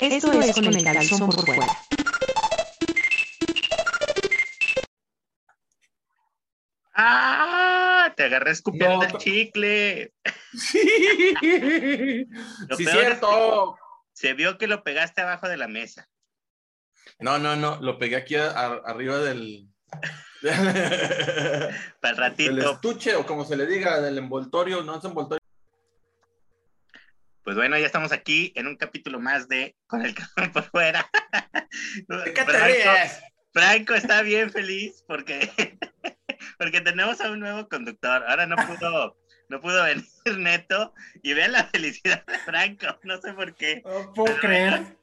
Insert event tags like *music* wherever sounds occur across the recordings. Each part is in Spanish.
Esto es con el calzón por fuera. ¡Ah! Te agarré escupiendo No, el chicle. Sí, Lo sí peor es cierto. Se vio que lo pegaste abajo de la mesa. No, no, no, lo pegué aquí a- a- arriba del, *laughs* Para el *laughs* del ratito. estuche o como se le diga, del envoltorio, no es envoltorio. Pues bueno, ya estamos aquí en un capítulo más de Con el calzón por fuera. *laughs* ¿De qué te Franco? Franco está bien feliz porque, *laughs* porque tenemos a un nuevo conductor. Ahora no pudo, *laughs* no pudo venir Neto y vean la felicidad de Franco. No sé por qué. No puedo creer.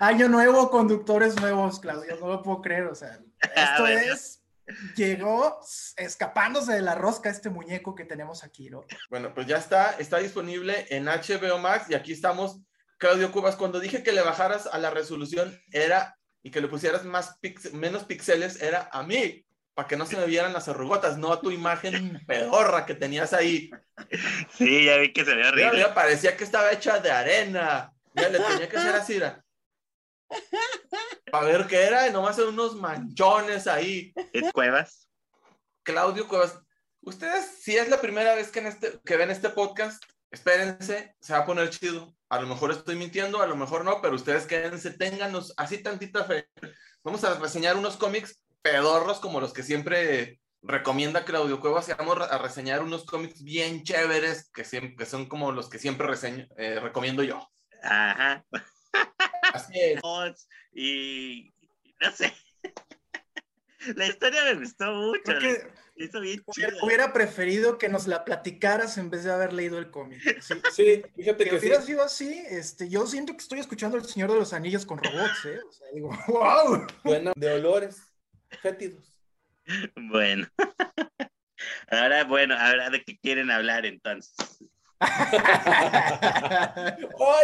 Año nuevo, conductores nuevos, Claudio. No lo puedo creer. O sea, esto es. Llegó escapándose de la rosca este muñeco que tenemos aquí, ¿no? Bueno, pues ya está, está disponible en HBO Max y aquí estamos. Claudio Cubas, cuando dije que le bajaras a la resolución era y que le pusieras más pix- menos píxeles era a mí, para que no se me vieran las arrugotas, no a tu imagen pedorra que tenías ahí. Sí, ya vi que se ve Mira, horrible. parecía que estaba hecha de arena. Ya le tenía que hacer así. Para ver qué era, y nomás eran unos manchones ahí. ¿Es Cuevas? Claudio Cuevas, ustedes, si es la primera vez que, en este, que ven este podcast, espérense, se va a poner chido. A lo mejor estoy mintiendo, a lo mejor no, pero ustedes quédense, ténganos así tantita fe. Vamos a reseñar unos cómics pedorros como los que siempre recomienda Claudio Cuevas y vamos a reseñar unos cómics bien chéveres que, siempre, que son como los que siempre reseño, eh, recomiendo yo. Ajá. Así es. Y no sé. *laughs* La historia me gustó mucho. Hizo bien hubiera, chido. hubiera preferido que nos la platicaras en vez de haber leído el cómic. Sí, Sí, fíjate Que que sí. hubiera sido así, este, yo siento que estoy escuchando El Señor de los Anillos con robots, ¿eh? O sea, digo, *laughs* wow. Buena de olores fétidos. Bueno. *laughs* Ahora, bueno, ahora de qué quieren hablar entonces. ¡Ay,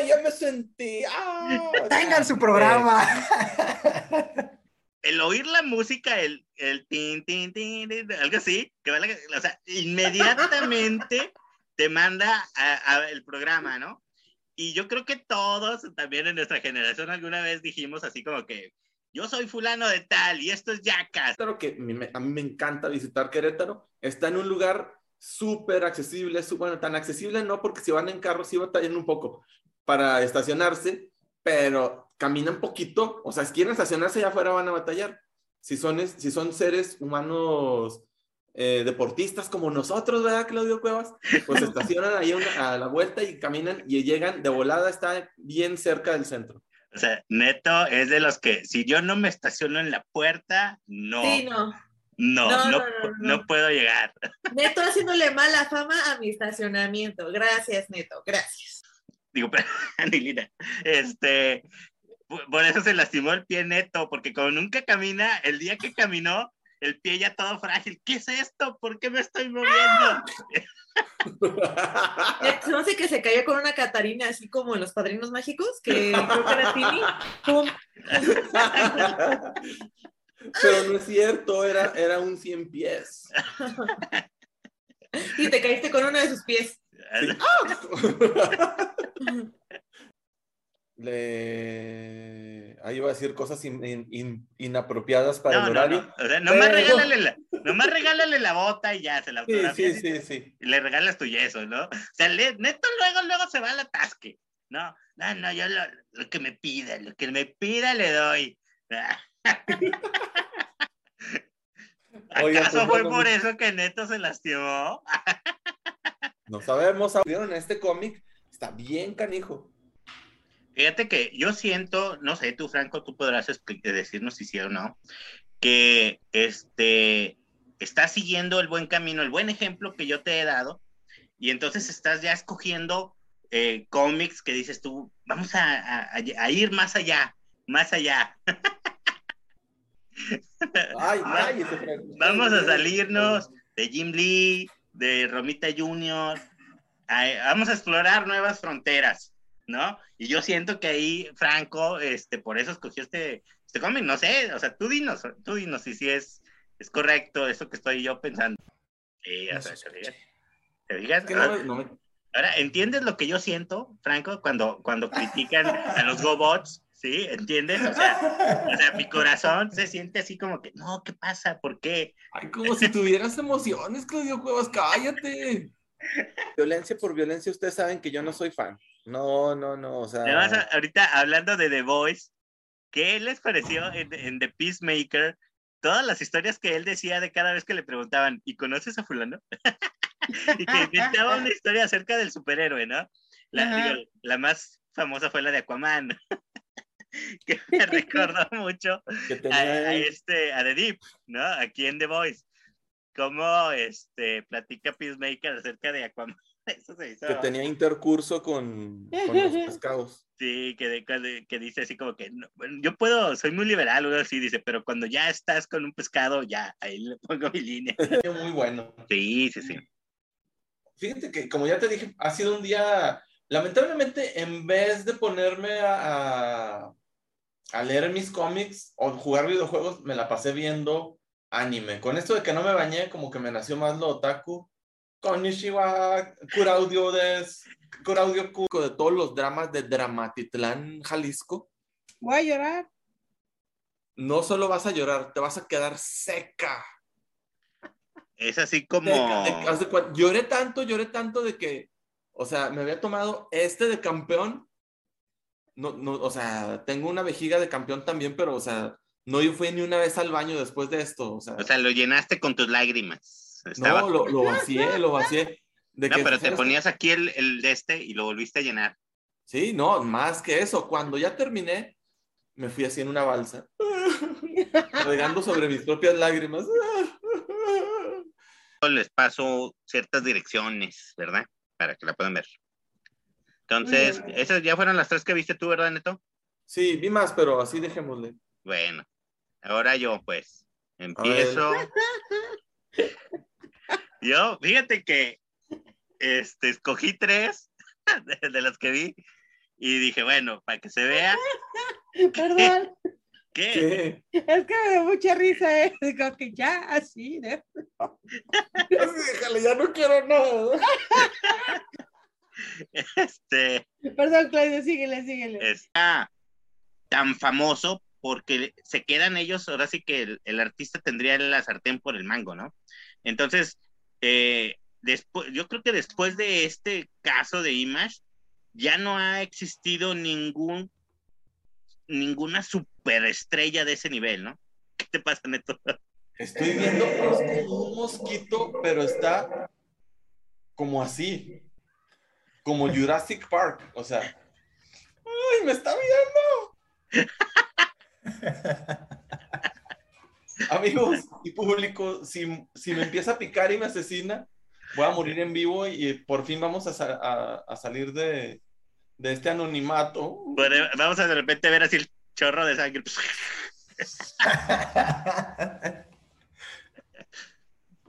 ya me sentí! ¡Ah! Tengan su programa. El oír la música, el, el tin, tin, tin, tin, algo así, que va la- o sea, inmediatamente te manda a- a el programa, ¿no? Y yo creo que todos, también en nuestra generación, alguna vez dijimos así como que yo soy fulano de tal y esto es Jackass. Querétaro, que a mí me encanta visitar Querétaro, está en un lugar súper accesible, bueno, tan accesible no, porque si van en carro sí batallan un poco para estacionarse, pero caminan poquito, o sea, si quieren estacionarse allá afuera van a batallar. Si son, si son seres humanos eh, deportistas como nosotros, ¿verdad, Claudio Cuevas? Pues se *laughs* estacionan ahí una- a la vuelta y caminan y llegan de volada, está bien cerca del centro. O sea, neto es de los que si yo no me estaciono en la puerta, no, Sí, no. No, No, no, no, pu- no, no. no puedo llegar. *laughs* Neto haciéndole mala fama a mi estacionamiento. Gracias, Neto. Gracias. Digo, pero, *laughs* Anilina, este, por eso se lastimó el pie neto, porque como nunca camina, el día que caminó, el pie ya todo frágil. ¿Qué es esto? ¿Por qué me estoy moviendo? *laughs* Se me hace que se cayó con una Catarina, así como en los padrinos mágicos, que creo que era Tini. Pero no es cierto, era, era un 100 pies. Y te caíste con uno de sus pies. *laughs* Le... Ahí iba a decir cosas in- in- in- inapropiadas para No, el no, horario. no. O sea, nomás, Pero- regálale la, nomás regálale la bota y ya se la Sí, autografías sí, y sí, sí. y le regalas tu yeso, ¿no? O sea, le- neto luego, luego se va al atasque. No, no, no, yo lo, lo que me pida, lo que me pida le doy. Oiga, ¿Acaso pues, fue por eso que Neto se lastimó? *laughs* No sabemos. ¿Vieron este cómic? Está bien canijo. Fíjate que yo siento, no sé, tú Franco, tú podrás expli- decirnos si sí o no, que este está siguiendo el buen camino, el buen ejemplo que yo te he dado, y entonces estás ya escogiendo eh, cómics que dices tú, vamos a, a- a ir más allá, más allá. *laughs* Ay, ay, ese Vamos a salirnos de Jim Lee, de Romita Jr., a- vamos a explorar nuevas fronteras, ¿no? Y yo siento que ahí Franco, este, por eso escogió este, este cómic, no sé, o sea, tú dinos, tú dinos si, si es, es correcto eso que estoy yo pensando. Sí, o sea, se ¿te fijas? ¿Te? Es que no, me- no me, Ahora, ¿entiendes lo que yo siento, Franco, cuando, cuando critican a los GoBots? ¿Sí? ¿Entiendes? O sea, o sea, mi corazón se siente así como que, no, ¿qué pasa? ¿Por qué? Ay, como si tuvieras emociones, Claudio Cuevas, cállate. Violencia por violencia, ustedes saben que yo no soy fan. No, no, no, o sea. Además, ahorita hablando de The Voice, ¿qué les pareció en, en The Peacemaker? Todas las historias que él decía de cada vez que le preguntaban, ¿y conoces a fulano? *laughs* y que inventaba una historia acerca del superhéroe, ¿no? La, digo, la más famosa fue la de Aquaman, *laughs* *laughs* que me recordó mucho a, a este, a The Deep, ¿no? Aquí en The Voice. Cómo este, platica Peacemaker acerca de Aquaman. *laughs* Eso se hizo. que tenía intercurso con, con los pescados. Sí, que, de- que- dice así como que no, bueno, yo puedo, soy muy liberal, o algo así, dice, pero cuando ya estás con un pescado, ya, ahí le pongo mi línea. *laughs* Muy bueno. Sí, sí, sí. Fíjate que, como ya te dije, ha sido un día, lamentablemente, en vez de ponerme a, a, a leer mis cómics o jugar videojuegos, me la pasé viendo anime. Con esto de que no me bañé, como que me nació más lo otaku. Konnichiwa, Kuraudio des, Kuraudio Ku, de todos los dramas de Dramatitlán, Jalisco. Voy a llorar. No solo vas a llorar, te vas a quedar seca. Es así como... Seca, de- haz de cuen- lloré tanto, lloré tanto de que, o sea, me había tomado este de campeón. No, no, o sea, tengo una vejiga de campeón también, pero, o sea, no yo fui ni una vez al baño después de esto. O sea, O sea, lo llenaste con tus lágrimas. Estaba... no, lo, lo vacié, lo vacié. De No, que, pero te ponías aquí el, el de este y lo volviste a llenar. Sí, no, más que eso. Cuando ya terminé, me fui así en una balsa, *laughs* regando sobre mis propias lágrimas. *laughs* Les paso ciertas direcciones, ¿verdad? Para que la puedan ver. Entonces, esas ya fueron las tres que viste tú, ¿verdad, Neto? Sí, vi más, pero así dejémosle. Bueno, ahora yo, pues, empiezo. *laughs* Yo, fíjate que este, escogí tres *laughs* de, de las que vi y dije, bueno, para que se vea *laughs* Perdón, ¿Qué? es que me dio mucha risa, ¿eh? Digo que ya, así, ¿eh? Así, déjale, ya no quiero nada. *laughs* este, Perdón, Claudia, síguele, síguele. está tan famoso porque se quedan ellos, ahora sí que el, el artista tendría la sartén por el mango, ¿no? Entonces, eh, después, yo creo que después de este caso de Image, ya no ha existido ningún ninguna superestrella de ese nivel, ¿no? *laughs* ¿Qué te pasa, Neto? Estoy viendo es como un mosquito, pero está como así. Como Jurassic Park. O sea. ¡Ay, me está viendo! *laughs* Amigos y público, si, si me empieza a picar y me asesina, voy a morir en vivo y por fin vamos a, sa- a- a salir de, de este anonimato. Bueno, vamos a de repente ver así el chorro de sangre. *laughs*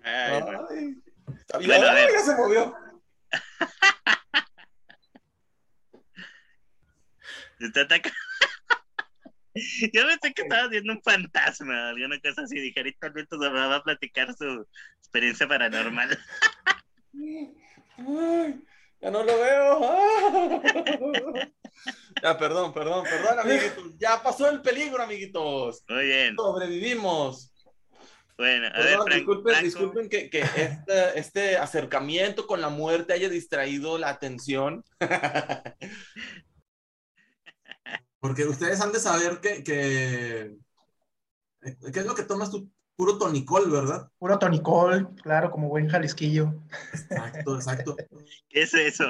Ay. Ay. Bueno, a ver. ¡Ay, ya se movió. Está atacando. *laughs* Yo pensé que estaba viendo un fantasma, alguna cosa así. Dije, ahorita Neto nos va a platicar su experiencia paranormal. Ya no lo veo. *laughs* Ya, perdón, perdón, perdón, amiguitos. Ya pasó el peligro, amiguitos. Muy bien. Sobrevivimos. Bueno, a ver, Frank- disculpen, Franco. disculpen que, que este, este acercamiento con la muerte haya distraído la atención. *laughs* Porque ustedes han de saber que, que- ¿qué es lo que tomas tú? Puro tonicol, ¿verdad? Puro tonicol, claro, como buen jalisquillo. Exacto, exacto. *laughs* ¿Qué es eso?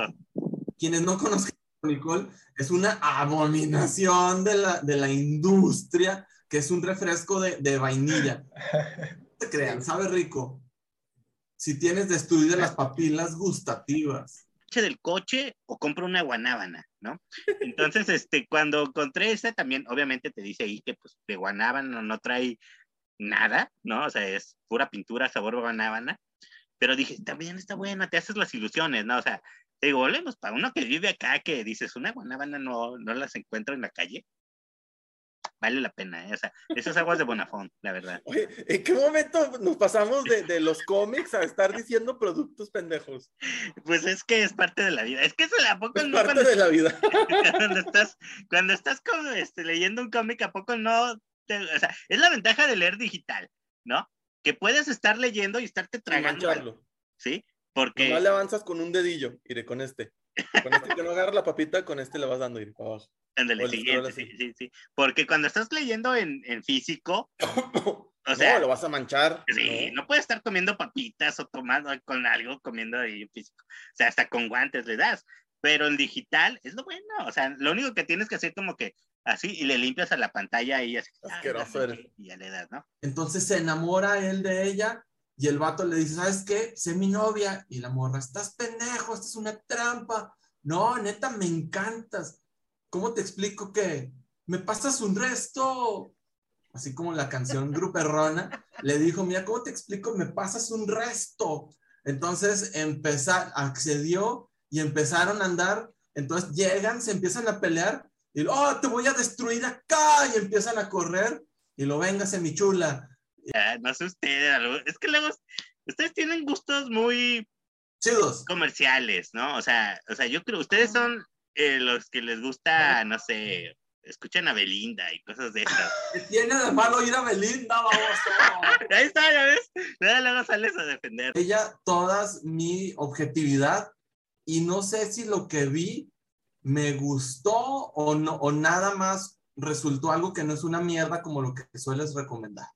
Quienes no conozcan tonicol, es una abominación de la, de la industria, que es un refresco de, de vainilla. No te crean, sabe rico. Si tienes destruidas las papilas gustativas. Del coche o compro una guanábana, ¿no? Entonces, *laughs* este, cuando encontré esta también, obviamente te dice ahí que pues de guanábana no trae nada, ¿no? O sea, es pura pintura, sabor guanábana. Pero dije, también está buena, te haces las ilusiones, ¿no? O sea, te digo, volvemos para uno que vive acá, que dices, una guanábana no, no las encuentro en la calle. Vale la pena, ¿eh? O sea, esas aguas de Bonafont, la verdad. *laughs* Oye, ¿en qué momento nos pasamos de, de los cómics a estar diciendo productos pendejos? Pues es que es parte de la vida. Es que eso a poco Es no parte cuando, de la vida. *laughs* cuando estás, cuando estás como, este, leyendo un cómic, ¿a poco no? te- o sea, es la ventaja de leer digital, ¿no? Que puedes estar leyendo y estarte tragando. ¿sí? Porque Nomás le avanzas con un dedillo, iré con este. Con este que no agarra la papita, con este le vas dando, iré para abajo. Ándale, siguiente, sí, sí, sí. Porque cuando estás leyendo en, en físico, *coughs* o sea, no, lo vas a manchar. sí, ¿no? no puedes estar comiendo papitas o tomando con algo, comiendo ahí en físico. O sea, hasta con guantes le das. Pero en digital es lo bueno. O sea, lo único que tienes que hacer como que así y le limpias a la pantalla y así. "Ah, Asqueroso la eres. regué", Y ya le das, ¿no? Entonces se enamora él de ella y el vato le dice, ¿sabes qué? Sé mi novia. Y la morra, estás pendejo, esta es una trampa. No, neta, me encantas. ¿Cómo te explico que me pasas un resto? Así como la canción Gruperrona le dijo, mira, ¿cómo te explico? Me pasas un resto. Entonces empezar, accedió y empezaron a andar. Entonces llegan, se empiezan a pelear y, oh, te voy a destruir acá y empiezan a correr y lo véngase mi chula. Ya, no sé ustedes. algo- Es que luego ustedes tienen gustos muy Chidos. comerciales, ¿no? O sea, o sea, yo creo, ustedes son eh, los que les gusta, no sé, escuchan a Belinda y cosas de esas. ¿Qué *laughs* tiene de malo ir a Belinda, baboso? Ahí está, ya ves. Luego, luego sales a defender. Ella, todas mi objetividad y no sé si lo que vi me gustó o no, o nada más resultó algo que no es una mierda como lo que sueles recomendar.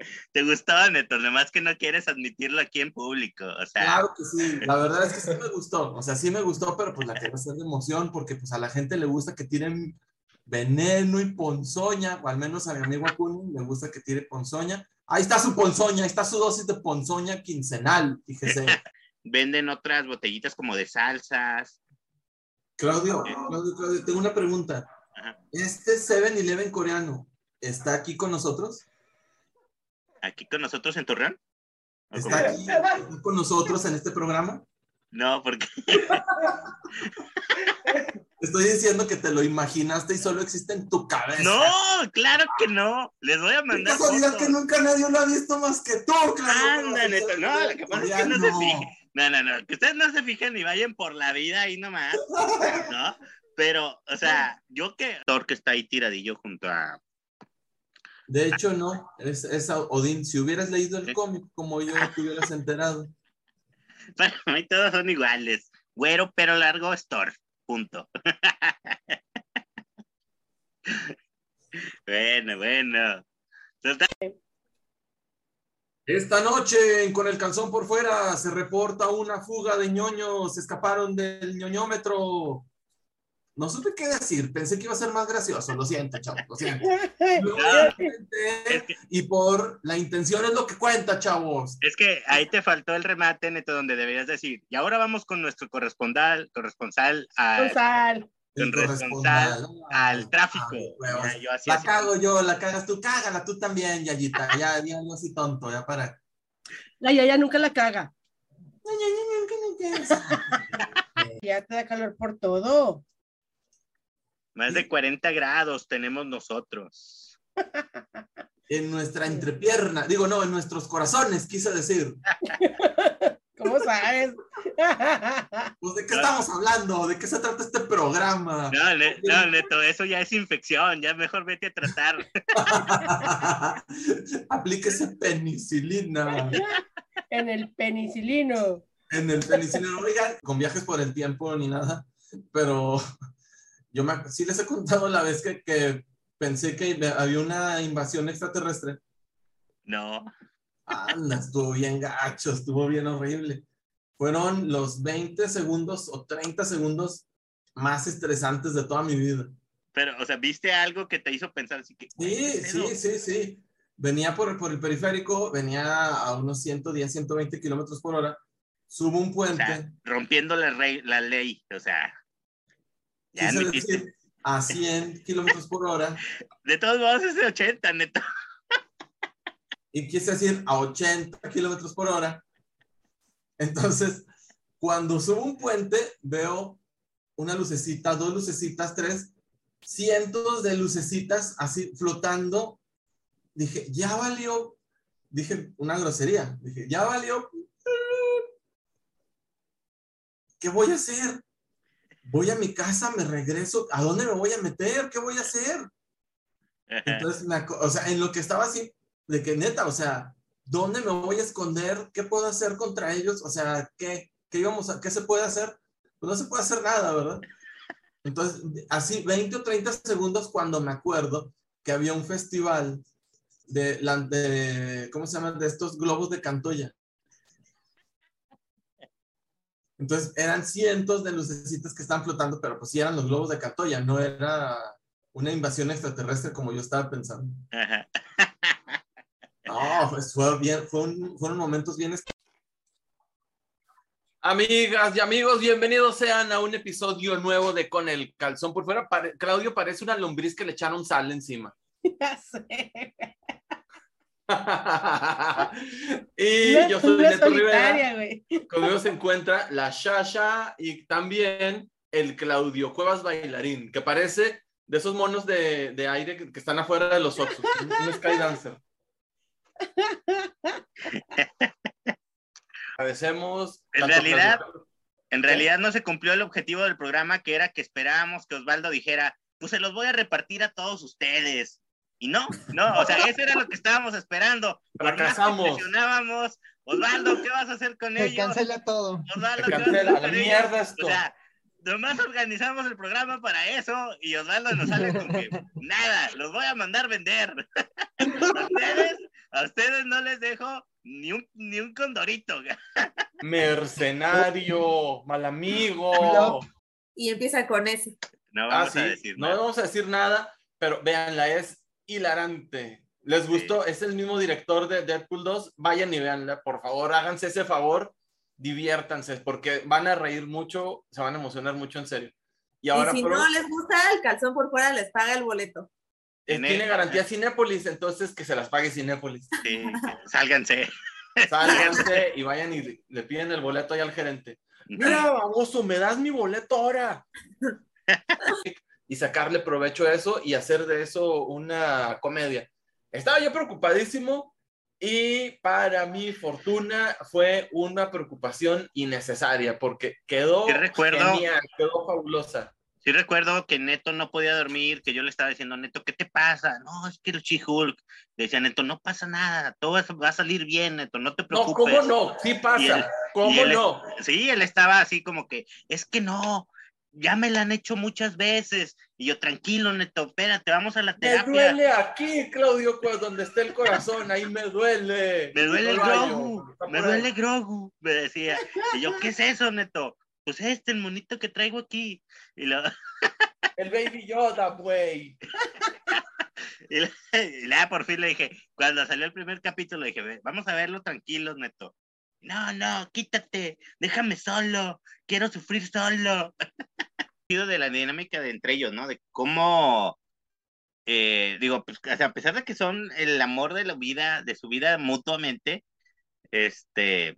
*laughs* Te gustaba, Neto, nomás que no quieres admitirlo aquí en público. O sea, Claro que sí, *laughs* la verdad es que sí me gustó, o sea, sí me gustó, pero pues la quiero hacer de emoción porque pues a la gente le gusta que tiren veneno y ponzoña, o al menos a mi amigo Acuña le gusta que tire ponzoña. Ahí está su ponzoña, ahí está su dosis de ponzoña quincenal, fíjese. *laughs* venden otras botellitas como de salsas. Claudio, Claudio, Claudio, tengo una pregunta. Ajá. ¿Este 7-Eleven coreano está aquí con nosotros? Aquí con nosotros en Torreón. ¿O ¿Está aquí, con nosotros en este programa? No, porque *laughs* Estoy diciendo que te lo imaginaste y solo existe en tu cabeza. no, claro que no. Les voy a mandar. casualidad que nunca nadie lo ha visto más que tú, Claudio. Anda, Neto. No, lo que pasa es que no se Coreano. fijen. No, no, no. Que ustedes no se fijen y vayan por la vida ahí nomás. *laughs* ¿No? Pero, o sea, yo que. Thor que está ahí tiradillo junto a. De hecho, no. Es, es Odín. Si hubieras leído el cómic como yo, te hubieras enterado. *laughs* Para mí todos son iguales. Güero, pero largo es Thor. Punto. *laughs* bueno, bueno. Total, Esta noche, con el calzón por fuera, se reporta una fuga de ñoños. Se escaparon del ñoñómetro. No supe qué decir. Pensé que iba a ser más gracioso. Lo siento, chavos. Lo siento. *laughs* Inventé, Y por la intención es lo que cuenta, chavos. Es que ahí te faltó el remate, Neto, donde deberías decir. Y ahora vamos con nuestro corresponsal, corresponsal a-. El corresponsal al tráfico. Ya, yo así La así. cago yo, la cagas tú, cágala tú también, Yayita. Ya, *laughs* ya, no así tonto, ya para. La Yaya nunca la caga. *laughs* Ya te da calor por todo. Más de 40 grados tenemos nosotros. *laughs* En nuestra entrepierna, digo, no, en nuestros corazones, quise decir. *laughs* ¿Cómo sabes? *laughs* Pues, ¿de qué estamos hablando? ¿De qué se trata este programa? No, Ne- no, Neto, eso ya es infección. Ya mejor vete a tratar. Aplíquese penicilina en el penicilino. en el penicilina. Oigan, con viajes por el tiempo ni nada, pero yo me, sí les he contado la vez que, que pensé que había una invasión extraterrestre. No. Anda, estuvo bien gacho, estuvo bien horrible. Fueron los 20 segundos o 30 segundos más estresantes de toda mi vida. Pero, o sea, ¿viste algo que te hizo pensar así que... Sí, sí, sí, sí. Venía por, por el periférico, venía a unos 110, 120 kilómetros por hora. Subo un O puente. sea, rompiendo la, rey- la ley. O sea, ya admitiste. decir *laughs* a 100 kilómetros por hora De todos modos es de 80, Neto. y quise decir a 80 kilómetros por hora. Entonces, cuando subo un puente, veo una lucecita, dos lucecitas, tres, cientos de lucecitas así flotando. Dije, ya valió. Dije una grosería. Dije, ya valió. ¿Qué voy a hacer? Voy a mi casa, me regreso. ¿A dónde me voy a meter? ¿Qué voy a hacer? Entonces, o sea, en lo que estaba así, de que neta, o sea, ¿dónde me voy a esconder? ¿Qué puedo hacer contra ellos? O sea, ¿qué, qué, íbamos a, qué se puede hacer? Pues no se puede hacer nada, ¿verdad? Entonces, así 20 o 30 segundos cuando me acuerdo que había un festival de, ¿cómo se llaman? De estos globos de Cantoya. Entonces, eran cientos de lucecitas que estaban flotando, pero pues sí eran los globos de Cantoya, no era una invasión extraterrestre como yo estaba pensando. Ajá. No, pues fue bien, fue un- fueron momentos bien Amigas y amigos, bienvenidos sean a un episodio nuevo de Con el calzón por fuera. Pare- Claudio parece una lombriz que le echaron sal encima. *laughs* Ya sé. *laughs* y yo soy Neto Rivera. Conmigo se encuentra la Shasha y también el Claudio Cuevas Bailarín, que parece de esos monos de, de aire que, que están afuera de los Oxxos, un, un sky dancer. *laughs* Agradecemos. En realidad- Claudio- En realidad no se cumplió el objetivo del programa, que era que esperábamos que Osvaldo dijera, pues se los voy a repartir a todos ustedes. Y no, no, o sea, eso era lo que estábamos esperando. Fracasamos. presionábamos, Osvaldo, ¿qué vas a hacer con Se ellos? cancela todo. Osvaldo, Se ¿qué vas a cancela, hacer a la con mierda esto. O sea, nomás organizamos el programa para eso y Osvaldo nos sale con que nada, los voy a mandar vender. *laughs* a, ustedes, a ustedes no les dejo ni un, ni un condorito. *laughs* Mercenario, mal amigo. No. Y empieza con ese. No Ah, vamos sí, a decir no nada. vamos a decir nada, pero véanla, es hilarante. ¿Les gustó? Es el mismo director de Deadpool 2. Vayan y véanla, por favor, háganse ese favor, diviértanse, porque van a reír mucho, se van a emocionar mucho en serio. Y ahora y si no les gusta, el calzón por fuera les paga el boleto. eh, Tiene- garantía Cinépolis, entonces que se las pague Cinépolis. Sí, sálganse. Sálganse y vayan y le, le piden el boleto ahí al gerente. *laughs* Mira, baboso, me das mi boleto ahora. *laughs* y sacarle provecho a eso y hacer de eso una comedia. Estaba yo preocupadísimo y para mi fortuna fue una preocupación innecesaria porque quedó Sí recuerdo. genial, quedó fabulosa. Sí recuerdo que Neto no podía dormir, que yo le estaba diciendo, Neto, ¿qué te pasa? No, es que el She-Hulk. Le decía, Neto, no pasa nada, todo va a salir bien, Neto, no te No, preocupes. ¿cómo no? Sí él- pasa. ¿Cómo él- no? Sí, él estaba así como que, es que no, ya me la han hecho muchas veces. Y yo, tranquilo, Neto, espérate, vamos a la Me terapia. duele aquí, Claudio, pues, donde está el corazón, ahí me duele. Me duele el Grogu, me duele Grogu, me decía. Y yo, ¿qué es eso, Neto? Pues este, el monito que traigo aquí. Y, lo, *laughs* El Baby Yoda, güey. *laughs* y, la- y la- por fin le dije, cuando salió el primer capítulo, le dije, "Ve, vamos a verlo tranquilos, Neto. No, no, quítate, déjame solo, quiero sufrir solo. *laughs* Sido de la dinámica de entre ellos, ¿no? De cómo, eh, digo, pues a pesar de que son el amor de la vida, de su vida mutuamente, este,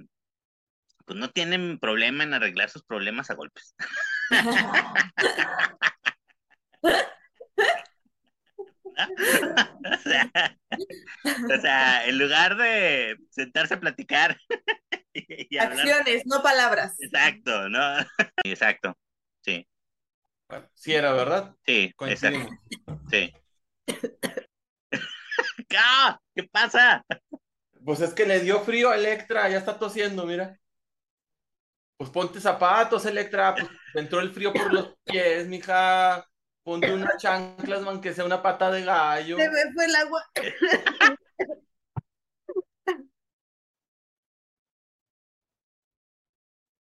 pues no tienen problema en arreglar sus problemas a golpes. *laughs* O sea, o sea, en lugar de sentarse a platicar *laughs* y, y hablar. Acciones, no palabras. Exacto, ¿no? *laughs* Exacto. Sí, sí era, ¿verdad? sí, Coincidimos. exacto. Sí. *laughs* ¡Ah! ¿Qué pasa? Pues es que le dio frío a Electra, ya está tosiendo, mira. Pues ponte zapatos, Electra, pues entró el frío por los pies, mija. Ponte unas chanclas, man, que sea una pata de gallo. Se me fue el agua.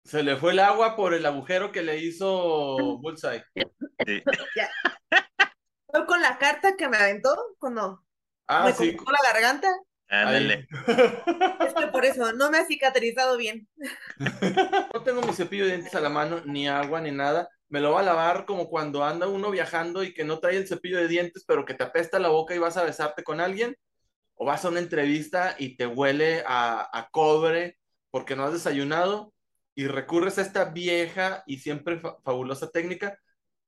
Se le fue el agua por el agujero que le hizo Bullseye. Sí. Fue con la carta que me aventó cuando Ah, me sí. cortó la garganta. Ándale. *laughs* Es que por eso no me ha cicatrizado bien. *laughs* No tengo mi cepillo de dientes a la mano, ni agua, ni nada. Me lo va a lavar como cuando anda uno viajando y que no trae el cepillo de dientes, pero que te apesta la boca y vas a besarte con alguien. O vas a una entrevista y te huele a, a cobre porque no has desayunado y recurres a esta vieja y siempre fa- fabulosa técnica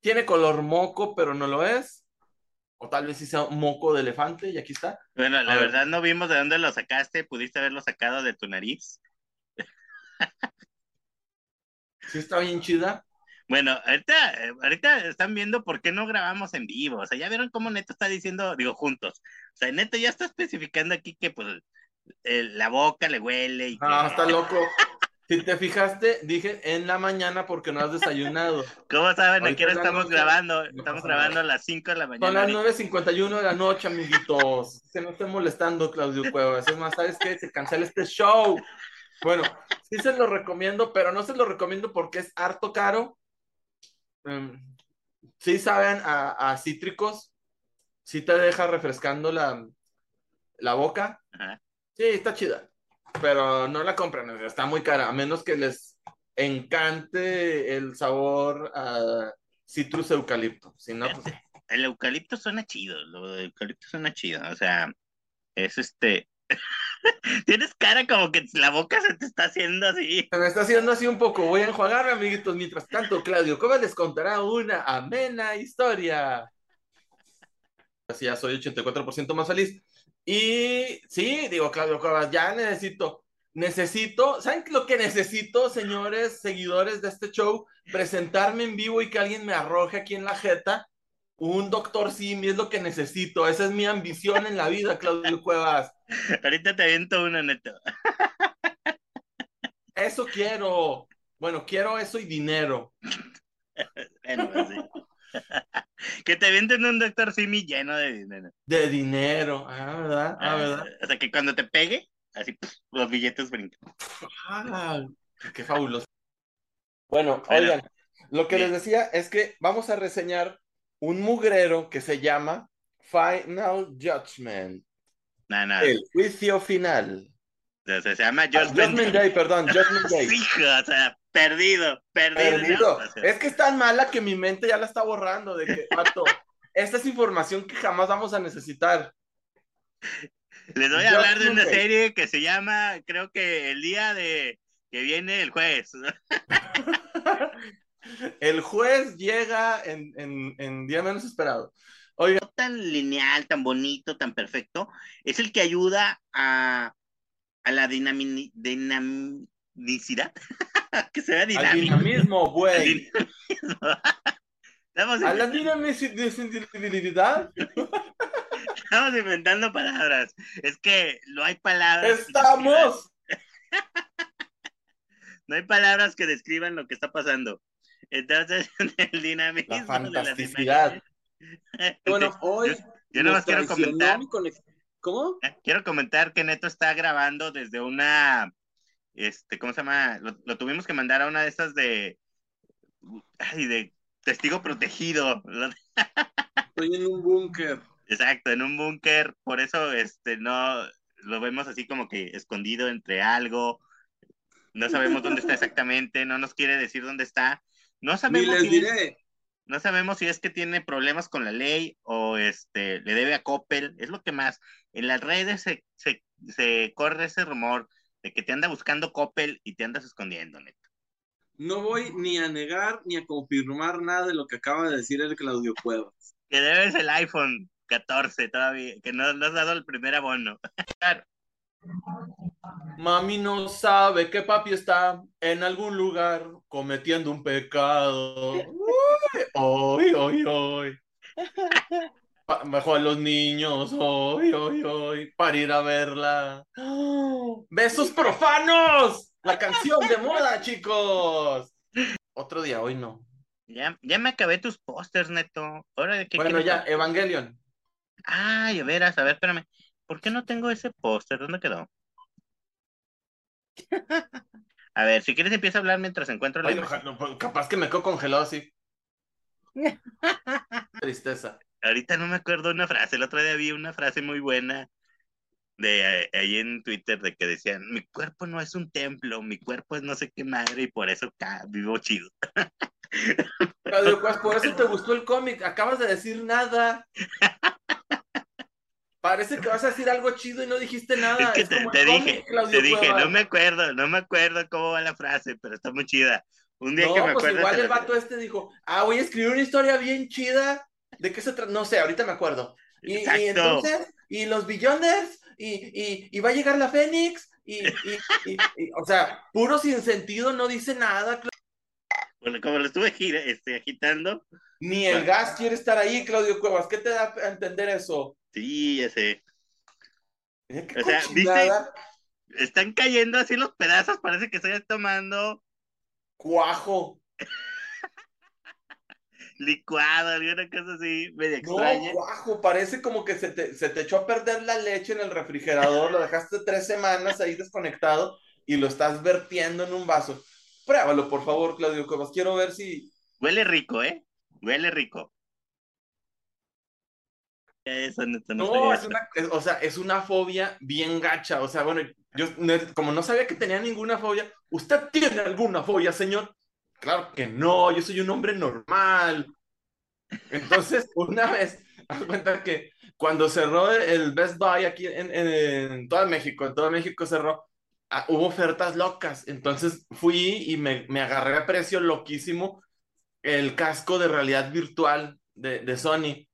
tiene color moco, pero no lo es. O tal vez sí sea moco de elefante, y aquí está. Bueno, la ver. verdad no vimos de dónde lo sacaste, pudiste haberlo sacado de tu nariz. *laughs* Sí está bien chida. Bueno, ahorita, ahorita están viendo por qué no grabamos en vivo. O sea, ya vieron cómo Neto está diciendo, digo, juntos. O sea, Neto ya está especificando aquí que pues el- la boca le huele y que... No, está loco. *laughs* Si te fijaste, dije en la mañana porque no has desayunado. *laughs* ¿Cómo saben? Es la estamos noche. grabando. Estamos grabando a las 5 de la mañana. Son las ahorita. 9.51 de la noche, amiguitos. Se no estén molestando, Claudio Cuevas. Es más, ¿sabes qué? Se cancela este show. Bueno, sí se lo recomiendo, pero no se lo recomiendo porque es harto caro. Em, sí saben a, a cítricos. Sí te deja refrescando la, la boca. Ajá. Sí, está chida. Pero no la compren, está muy cara, a menos que les encante el sabor a citrus eucalipto. Si no, pues *laughs* El eucalipto suena chido. Lo de eucalipto suena chido. O sea, es este. *laughs* Tienes cara como que la boca se te está haciendo así. Se me está haciendo así un poco. Voy a enjuagarme, amiguitos. Mientras tanto, Claudio Cuevas les contará una amena historia. Así ya soy 84% más feliz. Y sí, digo, Claudio Cuevas, ya necesito, necesito, ¿saben lo que necesito, señores, seguidores de este show? Presentarme en vivo y que alguien me arroje aquí en la jeta. Un doctor Simi es lo que necesito. Esa es mi ambición en la vida, Claudio Cuevas. Ahorita te aviento una, Neto. Eso quiero. Bueno, quiero eso y dinero. *laughs* Bueno, pues sí. *laughs* que te avienten un doctor Simi lleno de dinero. De dinero. Ah, ¿verdad? Ah, Ah, ¿verdad? O sea, que cuando te pegue, así los billetes brincan. Ah, qué fabuloso. Bueno, oigan, lo que les decía es que vamos a reseñar un mugrero que se llama Final Judgment. No, no. El juicio final. O sea, se llama Ah, Judgment Judgment Day, perdón, *laughs* Judgment Day. Hijo, o sea, perdido, perdido. Perdido. Es que es tan mala que mi mente ya la está borrando de que, vato, esta es información que jamás vamos a necesitar. Les voy a hablar de una serie que se llama, creo que el día de que viene el juez. *laughs* El juez llega en, en, en día menos esperado. No tan lineal, tan bonito, tan perfecto. Es el que ayuda a, a la dinami- dinamicidad. *laughs* que se vea Al dinámico. dinamismo, güey. Dinamismo. *laughs* Estamos, A la dinamicidad. estamos inventando palabras. Es que no hay palabras. Estamos. *laughs* No hay palabras que describan lo que está pasando. Entonces, el dinamismo. La de fantasticidad. Bueno, hoy yo, yo nada más quiero comentar. ¿Cómo? Eh, Quiero comentar que Neto está grabando desde una, este, ¿cómo se llama? Lo, lo tuvimos que mandar a una de esas de, ay, de testigo protegido. Estoy en un búnker. Exacto, en un búnker, por eso, este, no, lo vemos así como que escondido entre algo. No sabemos dónde está exactamente, no nos quiere decir dónde está. No Ni sabemos les si es- diré. no sabemos si es que tiene problemas con la ley o este le debe a Coppel, es lo que más. En las redes se, se, se corre ese rumor de que te anda buscando Coppel y te andas escondiendo, neto. No voy ni a negar ni a confirmar nada de lo que acaba de decir el Claudio Cuevas. Que debes el iPhone 14 todavía, que no, no has dado el primer abono. *laughs* claro, Mami no sabe que papi está en algún lugar cometiendo un pecado. *laughs* Uy, Hoy, hoy, hoy. *laughs* Mejor a los niños, hoy, hoy, hoy, para ir a verla. ¡Oh! ¡Besos profanos! La canción de moda, *laughs* chicos. Otro día, hoy no. ya, ya me acabé tus pósters, neto. Ahora de qué Bueno, ya? Evangelion. Ay, a veras, a ver, espérame. ¿Por qué no tengo ese póster? ¿Dónde quedó? *laughs* A ver, si quieres empieza a hablar mientras encuentro la Ay, no, capaz que me quedo congelado así. *laughs* Tristeza. Ahorita no me acuerdo una frase, el otro día vi una frase muy buena de eh, ahí en Twitter de que decían, mi cuerpo no es un templo, mi cuerpo es no sé qué madre y por eso vivo chido. *laughs* Claudio Cuas, por eso te gustó el cómic. Acabas de decir nada. Parece que vas a decir algo chido y no dijiste nada. es que Es te, te dije, cómic, Claudio te dije, Cuevas. no me acuerdo, no me acuerdo cómo va la frase, pero está muy chida. Un día No, que me pues acuerdo. igual el vato este dijo, ah, voy a escribir una historia bien chida. ¿De qué se trata? No sé, ahorita me acuerdo. Y, entonces, y los Billonders, y, y, va a llegar la Fénix, y, o sea, puro sin sentido, no dice nada. Bueno, como lo estuve gira- este, agitando. Ni el gas quiere estar ahí, Claudio Cuevas. ¿Qué te da a entender eso? Sí, ya sé. Eh, ¿Qué O sea, cochinada? Están cayendo así los pedazos. Parece que estoy tomando Cuajo. Licuado, alguna cosa así media No, extraña. cuajo, parece como que se te, se te echó a perder la leche en el refrigerador, lo dejaste tres semanas ahí desconectado y lo estás vertiendo en un vaso. Pruébalo, por favor, Claudio Cuevas. Quiero ver si. Huele rico, ¿eh? Huele rico. Eso no, no No, es una, es- o sea, es una fobia bien gacha. O sea, bueno, yo como no sabía que tenía ninguna fobia, ¿usted tiene alguna fobia, señor? Claro que no, yo soy un hombre normal. Entonces, *laughs* una vez, haz cuenta que cuando cerró el Best Buy aquí en, en, todo México, en todo México cerró, ah, hubo ofertas locas. Entonces fui y me, agarré a precio loquísimo el casco de realidad virtual de, Sony.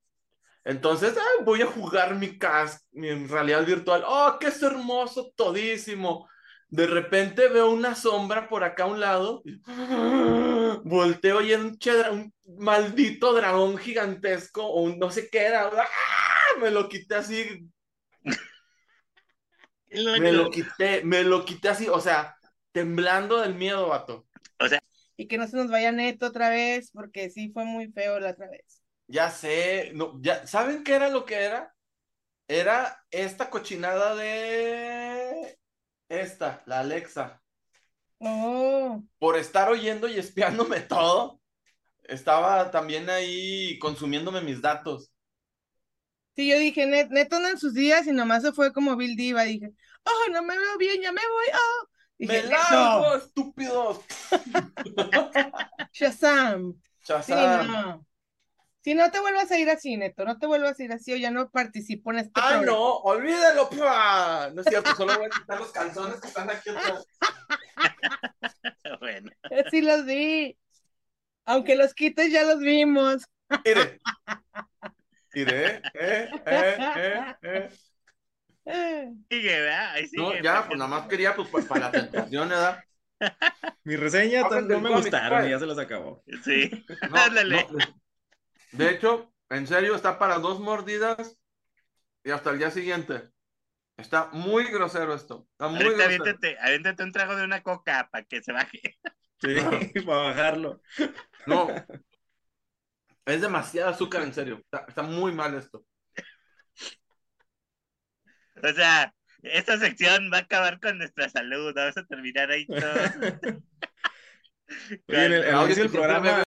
Entonces, voy a jugar mi casco, mi realidad virtual. ¡Oh, qué hermoso, todísimo! De repente veo una sombra por acá a un lado. *laughs* Volteo y era un, un maldito dragón gigantesco o un no sé qué era. ¡Ah! Me lo quité así, *laughs* me lo quité, me lo quité así, o sea, temblando del miedo, vato. Y que no se nos vaya neto otra vez, porque sí fue muy feo la otra vez. Ya sé, no, ya, ¿saben qué era lo que era? Era esta cochinada de esta, la Alexa. Oh, Por estar oyendo y espiándome *laughs* todo, estaba también ahí consumiéndome mis datos. sí, yo dije, net, neto en sus días y nomás se fue como Bill Diva. Dije, oh, no me veo bien, ya me voy. Oh. Dije, ¡Me "Neto, largo, estúpidos! *laughs* *laughs* Shazam. Sí, Shazam. no. Si no te vuelvas a ir así, Neto, no te vuelvas a ir así o ya no participo en este ¡Ah, programa. no! ¡Olvídalo! No es cierto, solo voy a quitar los calzones que están aquí atrás. *laughs* Bueno, Sí los vi. Aunque los quites, ya los vimos. Mire. *laughs* Mire, eh, eh, eh, eh. Eh, sigue, ¿verdad? Ahí No, sigue, ya, porque- pues nada más quería, pues, pues, para la tentación, ¿verdad? *laughs* Mi reseña no me gustaron pues. y ya se los acabó. Sí. No, Ándale. no, De hecho, en serio, está para dos mordidas y hasta el día siguiente. Está muy grosero esto. Está muy Ahorita grosero. aviéntate, aviéntate un trago de una coca para que se baje. *laughs* Sí, *laughs* para bajarlo. No. *laughs* Es demasiado azúcar, en serio. Está, está muy mal esto. O sea, esta sección va a acabar con nuestra salud. Vamos a terminar ahí todo. Oye, en el, en el programa